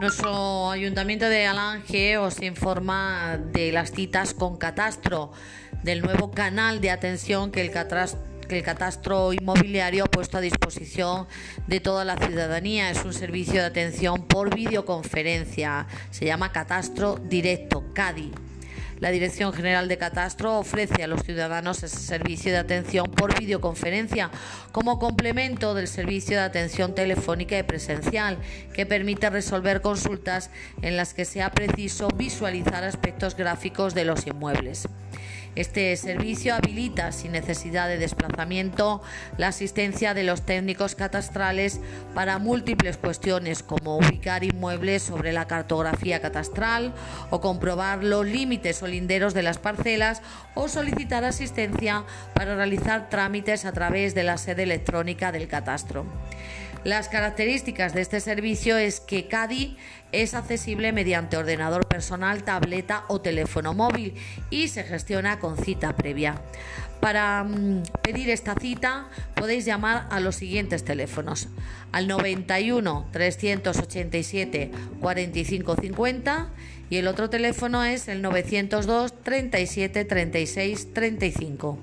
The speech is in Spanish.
Nuestro ayuntamiento de Alange os informa de las citas con Catastro, del nuevo canal de atención que el catastro inmobiliario ha puesto a disposición de toda la ciudadanía. Es un servicio de atención por videoconferencia. Se llama Catastro Directo, CADI. La Dirección General de Catastro ofrece a los ciudadanos ese servicio de atención por videoconferencia como complemento del servicio de atención telefónica y presencial que permite resolver consultas en las que sea preciso visualizar aspectos gráficos de los inmuebles. Este servicio habilita, sin necesidad de desplazamiento, la asistencia de los técnicos catastrales para múltiples cuestiones como ubicar inmuebles sobre la cartografía catastral o comprobar los límites o linderos de las parcelas o solicitar asistencia para realizar trámites a través de la sede electrónica del catastro. Las características de este servicio es que CADI es accesible mediante ordenador personal, tableta o teléfono móvil y se gestiona con cita previa. Para mm, pedir esta cita podéis llamar a los siguientes teléfonos al 91 387 45 50 y el otro teléfono es el 902 37 36 35.